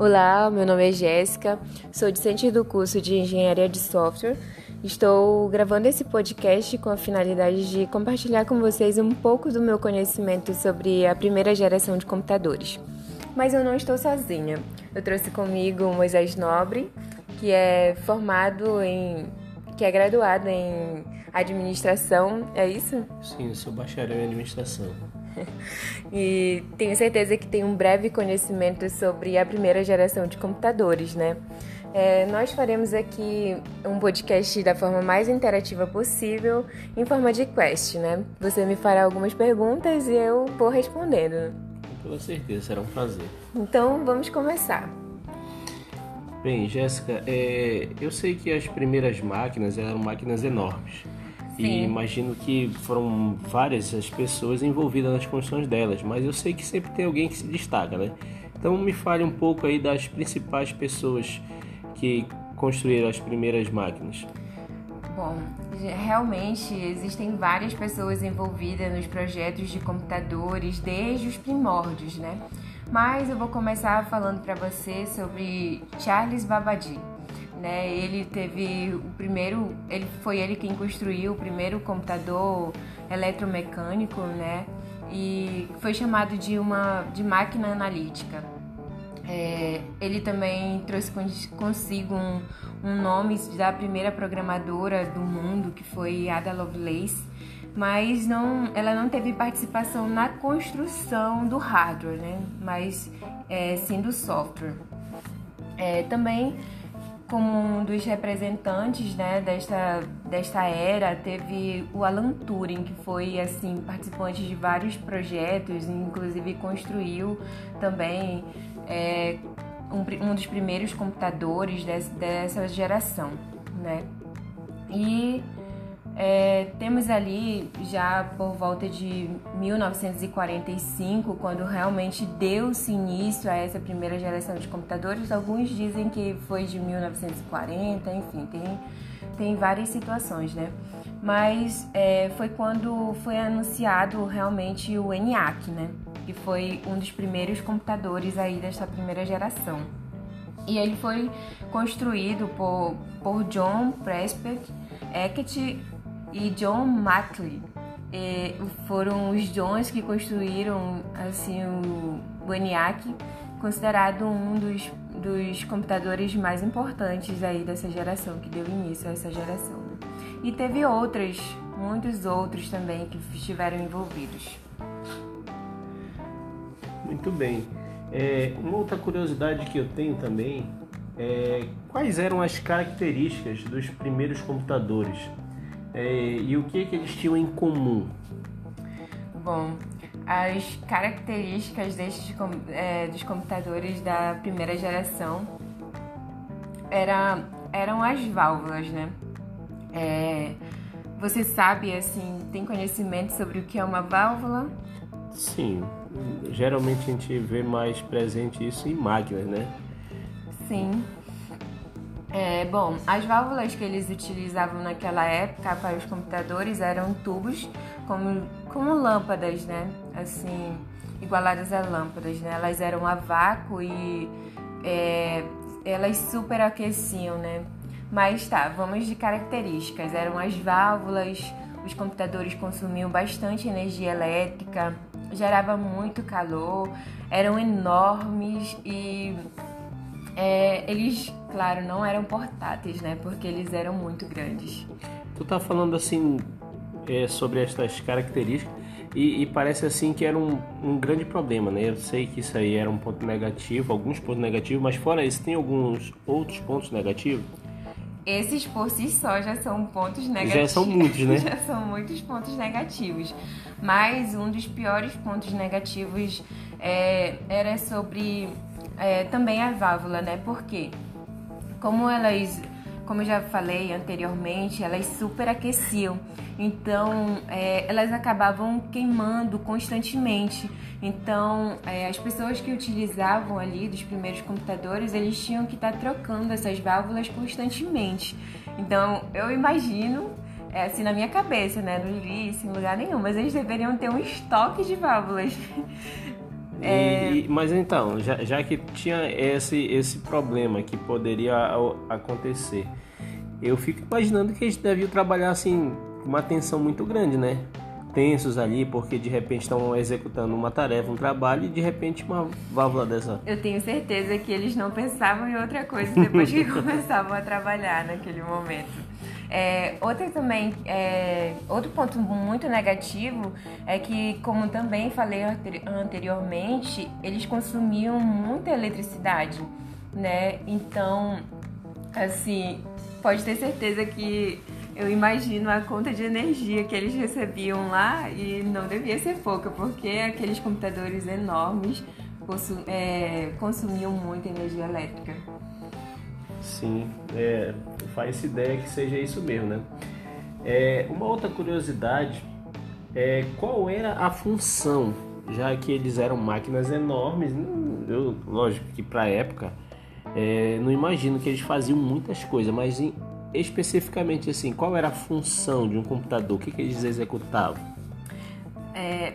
Olá, meu nome é Jéssica, sou discente do curso de Engenharia de Software. Estou gravando esse podcast com a finalidade de compartilhar com vocês um pouco do meu conhecimento sobre a primeira geração de computadores. Mas eu não estou sozinha. Eu trouxe comigo o Moisés Nobre, que é formado em. que é graduado em administração, é isso? Sim, eu sou bacharel em administração. e tenho certeza que tem um breve conhecimento sobre a primeira geração de computadores, né? É, nós faremos aqui um podcast da forma mais interativa possível, em forma de quest, né? Você me fará algumas perguntas e eu vou respondendo. Com certeza, será um prazer. Então, vamos começar. Bem, Jéssica, é, eu sei que as primeiras máquinas eram máquinas enormes. Sim. E imagino que foram várias as pessoas envolvidas nas construções delas, mas eu sei que sempre tem alguém que se destaca, né? Então me fale um pouco aí das principais pessoas que construíram as primeiras máquinas. Bom, realmente existem várias pessoas envolvidas nos projetos de computadores desde os primórdios, né? Mas eu vou começar falando para você sobre Charles Babbage né? Ele teve o primeiro, ele foi ele quem construiu o primeiro computador eletromecânico, né? E foi chamado de uma de máquina analítica. É, ele também trouxe consigo um, um nome da primeira programadora do mundo, que foi Ada Lovelace, mas não, ela não teve participação na construção do hardware, né? mas é, sim do software. É, também como um dos representantes né, desta, desta era, teve o Alan Turing, que foi assim participante de vários projetos, inclusive construiu também é, um, um, dos primeiros computadores dessa, dessa geração. Né? E é, temos ali já por volta de 1945, quando realmente deu-se início a essa primeira geração de computadores. Alguns dizem que foi de 1940, enfim, tem, tem várias situações, né? Mas é, foi quando foi anunciado realmente o ENIAC, né? Que foi um dos primeiros computadores aí dessa primeira geração. E ele foi construído por, por John Prescott Eckert e John Mackley. É, foram os Johns que construíram assim o ENIAC, considerado um dos, dos computadores mais importantes aí dessa geração, que deu início a essa geração. E teve outras, muitos outros também que estiveram envolvidos. Muito bem. É, uma outra curiosidade que eu tenho também é quais eram as características dos primeiros computadores é, e o que, que eles tinham em comum? Bom, as características destes, é, dos computadores da primeira geração era, eram as válvulas, né? É, você sabe, assim, tem conhecimento sobre o que é uma válvula? Sim, geralmente a gente vê mais presente isso em máquinas, né? Sim, é, bom, as válvulas que eles utilizavam naquela época para os computadores eram tubos como, como lâmpadas, né? Assim, igualadas a lâmpadas, né? Elas eram a vácuo e é, elas superaqueciam, né? Mas tá, vamos de características. Eram as válvulas, os computadores consumiam bastante energia elétrica, gerava muito calor, eram enormes e é, eles, claro, não eram portáteis, né? Porque eles eram muito grandes. Tu tá falando assim é, sobre estas características e, e, parece assim que era um, um, grande problema, né? Eu sei que isso aí era um ponto negativo, alguns pontos negativos, mas fora isso, tem alguns outros pontos negativos? Esses por si só já são pontos negativos. Já são muitos, né? já são muitos pontos negativos. Mas um dos piores pontos negativos é, era sobre é, também a válvula, né? Porque como elas, como eu já falei anteriormente, elas superaqueciam, então é, elas acabavam queimando constantemente. Então é, as pessoas que utilizavam ali dos primeiros computadores, eles tinham que estar tá trocando essas válvulas constantemente. Então eu imagino é assim na minha cabeça, né? Não li isso em lugar nenhum, mas eles deveriam ter um estoque de válvulas É... E, mas então, já, já que tinha esse, esse problema que poderia acontecer, eu fico imaginando que eles deviam trabalhar assim com uma atenção muito grande, né? tensos ali porque de repente estão executando uma tarefa, um trabalho e de repente uma válvula dessa. Eu tenho certeza que eles não pensavam em outra coisa depois que começavam a trabalhar naquele momento. É, outra também, é, outro ponto muito negativo é que, como também falei anteriormente, eles consumiam muita eletricidade, né? Então, assim, pode ter certeza que eu imagino a conta de energia que eles recebiam lá e não devia ser pouca, porque aqueles computadores enormes é, consumiam muita energia elétrica. Sim, é, faz ideia que seja isso mesmo, né? É, uma outra curiosidade é qual era a função, já que eles eram máquinas enormes, eu, lógico que para a época, é, não imagino que eles faziam muitas coisas, mas em, especificamente assim, qual era a função de um computador? O que, que eles executavam? É,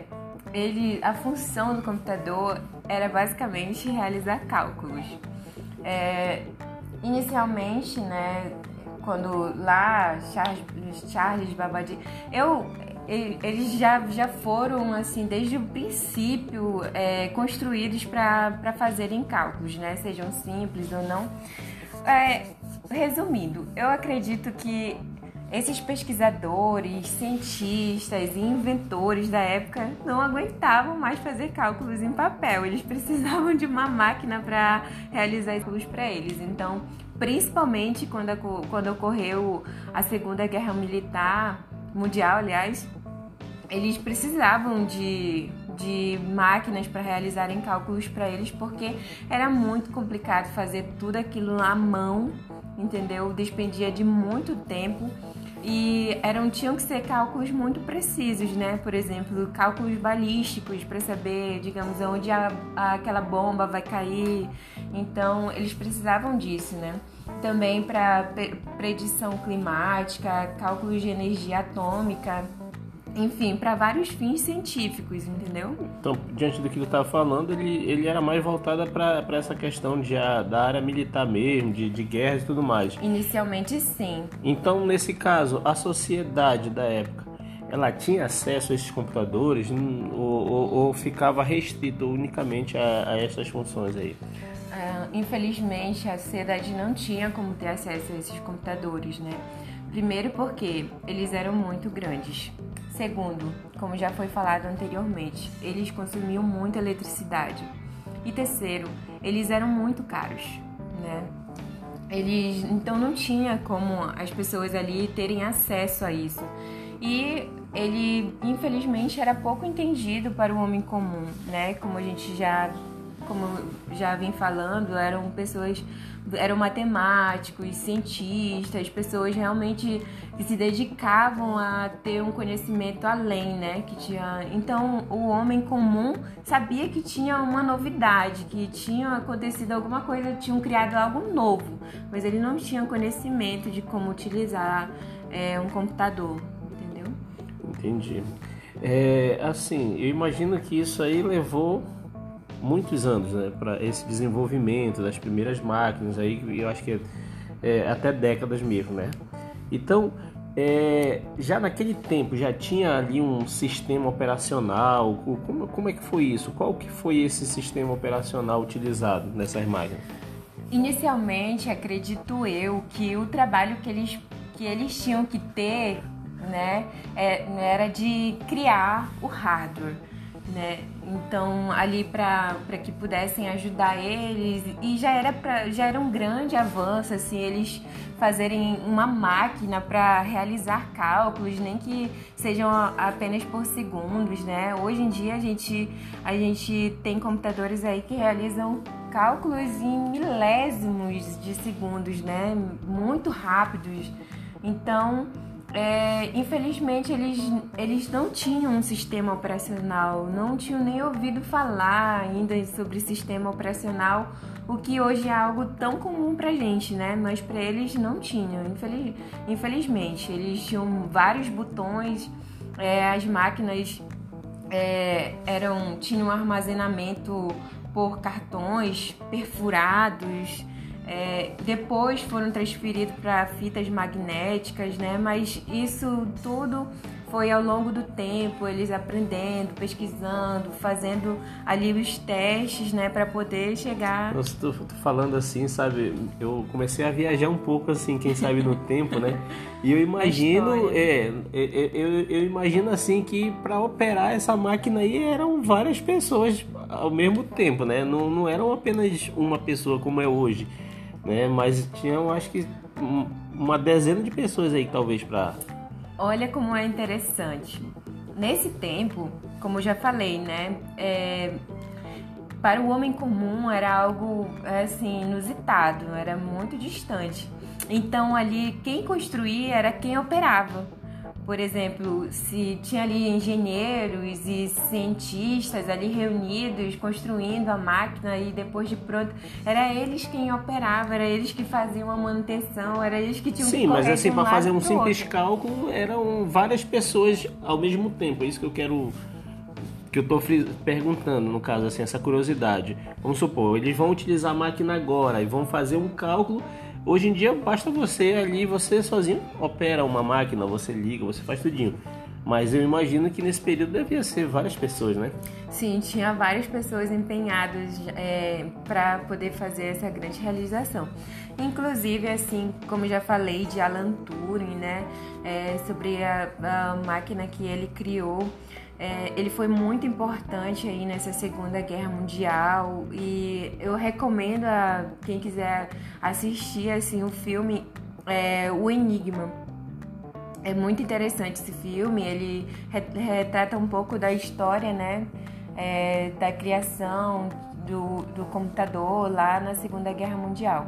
ele, a função do computador era basicamente realizar cálculos. É, inicialmente, né, quando lá Charles, Charles Babbage, eu eles já, já foram assim desde o princípio é, construídos para fazerem cálculos, né, sejam simples ou não. É, resumindo, eu acredito que esses pesquisadores, cientistas e inventores da época não aguentavam mais fazer cálculos em papel. Eles precisavam de uma máquina para realizar cálculos para eles. Então, principalmente quando, quando ocorreu a Segunda Guerra Militar Mundial, aliás, eles precisavam de, de máquinas para realizarem cálculos para eles, porque era muito complicado fazer tudo aquilo à mão entendeu? Despendia de muito tempo e eram tinham que ser cálculos muito precisos, né? Por exemplo, cálculos balísticos para saber, digamos, onde a, a, aquela bomba vai cair. Então, eles precisavam disso, né? Também para predição climática, cálculos de energia atômica enfim, para vários fins científicos, entendeu? Então, diante do que ele estava falando, ele, ele era mais voltada para essa questão de, a, da área militar mesmo, de, de guerras e tudo mais. Inicialmente, sim. Então, nesse caso, a sociedade da época, ela tinha acesso a esses computadores ou, ou, ou ficava restrito unicamente a, a essas funções aí? Uh, infelizmente, a sociedade não tinha como ter acesso a esses computadores, né? Primeiro porque eles eram muito grandes. Segundo, como já foi falado anteriormente, eles consumiam muita eletricidade. E terceiro, eles eram muito caros, né? Eles então não tinha como as pessoas ali terem acesso a isso. E ele, infelizmente, era pouco entendido para o homem comum, né? Como a gente já como já vim falando, eram pessoas, eram matemáticos, cientistas, pessoas realmente que se dedicavam a ter um conhecimento além, né? Que tinha, então o homem comum sabia que tinha uma novidade, que tinha acontecido alguma coisa, tinham criado algo novo, mas ele não tinha conhecimento de como utilizar é, um computador, entendeu? Entendi. É, assim, eu imagino que isso aí levou muitos anos né, para esse desenvolvimento das primeiras máquinas aí eu acho que é, até décadas mesmo né. Então é, já naquele tempo já tinha ali um sistema operacional como, como é que foi isso? Qual que foi esse sistema operacional utilizado nessas máquinas? Inicialmente acredito eu que o trabalho que eles que eles tinham que ter né é, era de criar o hardware né? Então ali para que pudessem ajudar eles e já era pra, já era um grande avanço assim eles fazerem uma máquina para realizar cálculos, nem que sejam apenas por segundos, né? Hoje em dia a gente a gente tem computadores aí que realizam cálculos em milésimos de segundos, né? Muito rápidos. Então, é, infelizmente eles, eles não tinham um sistema operacional, não tinham nem ouvido falar ainda sobre sistema operacional, o que hoje é algo tão comum pra gente, né? Mas para eles não tinham, infeliz, infelizmente. Eles tinham vários botões, é, as máquinas é, eram, tinham um armazenamento por cartões perfurados. É, depois foram transferidos para fitas magnéticas, né? Mas isso tudo foi ao longo do tempo, eles aprendendo, pesquisando, fazendo ali os testes, né, para poder chegar. Nossa, tô, tô, falando assim, sabe? Eu comecei a viajar um pouco assim, quem sabe no tempo, né? E eu imagino, é, é, é, eu, eu imagino assim que para operar essa máquina aí eram várias pessoas ao mesmo tempo, né? Não, não eram apenas uma pessoa como é hoje, né? Mas tinham, acho que uma dezena de pessoas aí talvez para Olha como é interessante. Nesse tempo, como já falei, né? É, para o homem comum era algo assim inusitado, era muito distante. Então ali quem construía era quem operava. Por exemplo, se tinha ali engenheiros e cientistas ali reunidos construindo a máquina e depois de pronto, era eles quem operava, era eles que faziam a manutenção, era eles que tinham Sim, que mas assim, um para fazer um simples outro. cálculo, eram várias pessoas ao mesmo tempo. É isso que eu quero que eu estou perguntando, no caso, assim, essa curiosidade. Vamos supor, eles vão utilizar a máquina agora e vão fazer um cálculo Hoje em dia basta você ali, você sozinho opera uma máquina, você liga, você faz tudinho. Mas eu imagino que nesse período devia ser várias pessoas, né? Sim, tinha várias pessoas empenhadas é, para poder fazer essa grande realização. Inclusive, assim, como já falei de Alan Turing, né? É, sobre a, a máquina que ele criou. É, ele foi muito importante aí nessa Segunda Guerra Mundial e eu recomendo a quem quiser assistir assim o filme é, O Enigma. É muito interessante esse filme, ele retrata um pouco da história, né, é, da criação do, do computador lá na Segunda Guerra Mundial.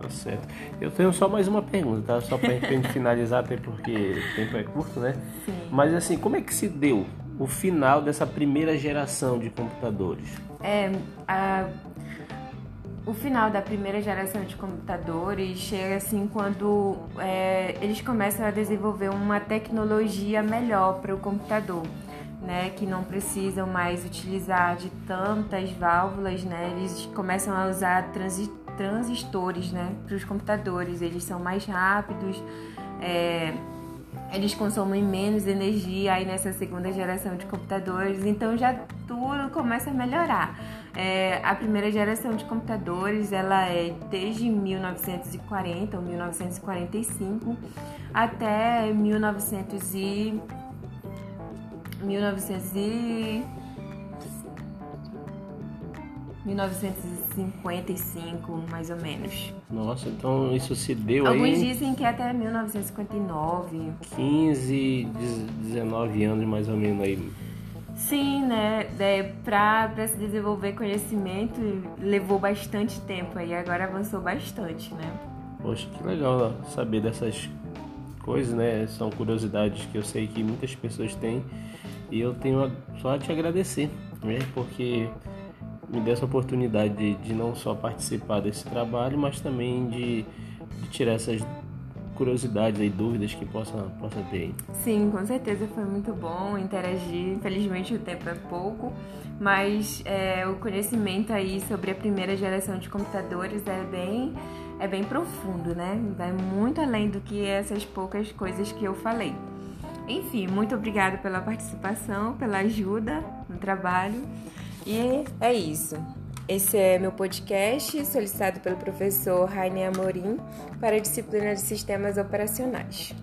Tá certo. Eu tenho só mais uma pergunta, tá? Só para gente finalizar, até porque o tempo é curto, né? Sim. Mas assim, como é que se deu o final dessa primeira geração de computadores? É, a, o final da primeira geração de computadores chega assim quando é, eles começam a desenvolver uma tecnologia melhor para o computador. Né, que não precisam mais utilizar de tantas válvulas, né, eles começam a usar transi transistores né, para os computadores, eles são mais rápidos, é, eles consomem menos energia aí nessa segunda geração de computadores, então já tudo começa a melhorar. É, a primeira geração de computadores ela é desde 1940 ou 1945 até 1900 e 1900 e 1955, mais ou menos. Nossa, então isso se deu Alguns aí... Alguns dizem que é até 1959. 15, 19 anos mais ou menos aí. Sim, né? É, Para se desenvolver conhecimento levou bastante tempo aí, agora avançou bastante, né? Poxa, que legal saber dessas coisas, né? São curiosidades que eu sei que muitas pessoas têm e eu tenho só a te agradecer, né? Porque me deu essa oportunidade de, de não só participar desse trabalho, mas também de, de tirar essas curiosidades e dúvidas que possa, possa ter. Sim, com certeza foi muito bom interagir. Infelizmente o tempo é pouco, mas é, o conhecimento aí sobre a primeira geração de computadores é bem, é bem profundo, né? Vai muito além do que essas poucas coisas que eu falei. Enfim, muito obrigada pela participação, pela ajuda no trabalho. E é isso. Esse é meu podcast, solicitado pelo professor Rainer Amorim para a disciplina de Sistemas Operacionais.